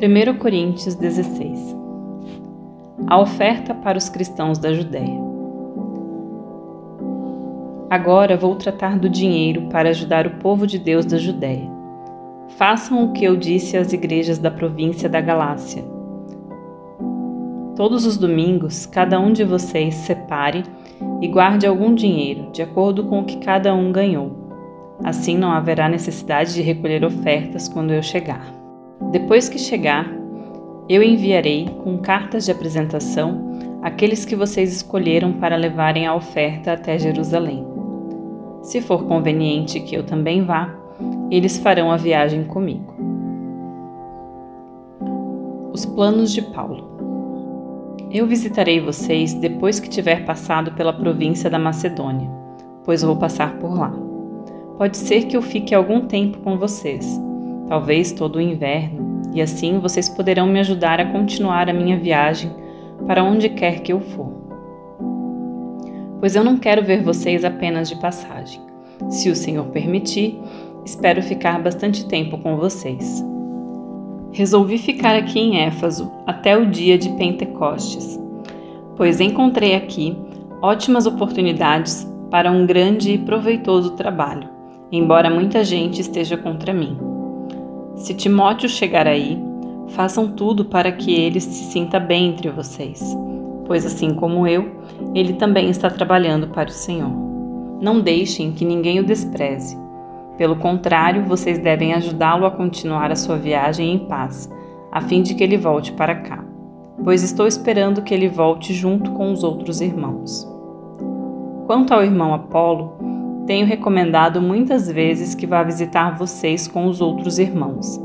1 Coríntios 16 A oferta para os cristãos da Judéia. Agora vou tratar do dinheiro para ajudar o povo de Deus da Judéia. Façam o que eu disse às igrejas da província da Galácia. Todos os domingos, cada um de vocês separe e guarde algum dinheiro, de acordo com o que cada um ganhou Assim não haverá necessidade de recolher ofertas quando eu chegar. Depois que chegar, eu enviarei com cartas de apresentação aqueles que vocês escolheram para levarem a oferta até Jerusalém. Se for conveniente que eu também vá, eles farão a viagem comigo. Os planos de Paulo. Eu visitarei vocês depois que tiver passado pela província da Macedônia, pois vou passar por lá. Pode ser que eu fique algum tempo com vocês, talvez todo o inverno, e assim vocês poderão me ajudar a continuar a minha viagem para onde quer que eu for. Pois eu não quero ver vocês apenas de passagem. Se o Senhor permitir, espero ficar bastante tempo com vocês. Resolvi ficar aqui em Éfaso até o dia de Pentecostes, pois encontrei aqui ótimas oportunidades para um grande e proveitoso trabalho embora muita gente esteja contra mim. Se Timóteo chegar aí, façam tudo para que ele se sinta bem entre vocês, pois assim como eu, ele também está trabalhando para o Senhor. Não deixem que ninguém o despreze. Pelo contrário, vocês devem ajudá-lo a continuar a sua viagem em paz, a fim de que ele volte para cá, pois estou esperando que ele volte junto com os outros irmãos. Quanto ao irmão Apolo, tenho recomendado muitas vezes que vá visitar vocês com os outros irmãos,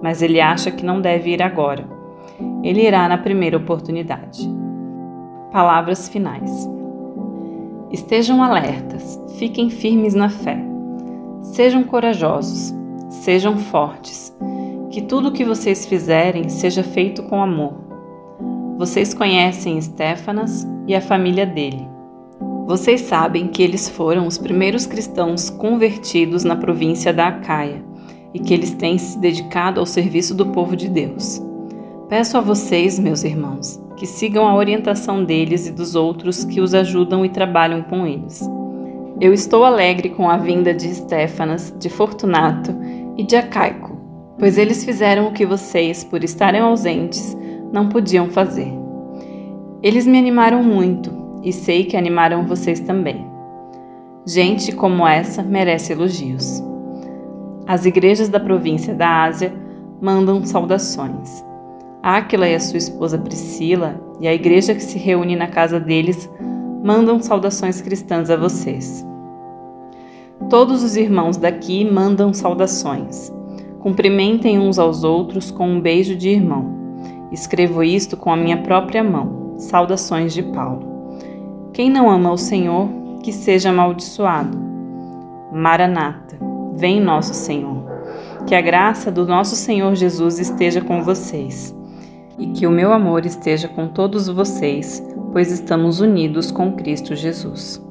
mas ele acha que não deve ir agora. Ele irá na primeira oportunidade. Palavras finais. Estejam alertas, fiquem firmes na fé. Sejam corajosos, sejam fortes. Que tudo o que vocês fizerem seja feito com amor. Vocês conhecem Stefanas e a família dele. Vocês sabem que eles foram os primeiros cristãos convertidos na província da Acaia e que eles têm se dedicado ao serviço do povo de Deus. Peço a vocês, meus irmãos, que sigam a orientação deles e dos outros que os ajudam e trabalham com eles. Eu estou alegre com a vinda de Estéfanas, de Fortunato e de Acaico, pois eles fizeram o que vocês, por estarem ausentes, não podiam fazer. Eles me animaram muito e sei que animaram vocês também. Gente como essa merece elogios. As igrejas da província da Ásia mandam saudações. Áquila e a sua esposa Priscila e a igreja que se reúne na casa deles mandam saudações cristãs a vocês. Todos os irmãos daqui mandam saudações. Cumprimentem uns aos outros com um beijo de irmão. Escrevo isto com a minha própria mão. Saudações de Paulo. Quem não ama o Senhor, que seja amaldiçoado. Maranata, vem nosso Senhor. Que a graça do nosso Senhor Jesus esteja com vocês e que o meu amor esteja com todos vocês, pois estamos unidos com Cristo Jesus.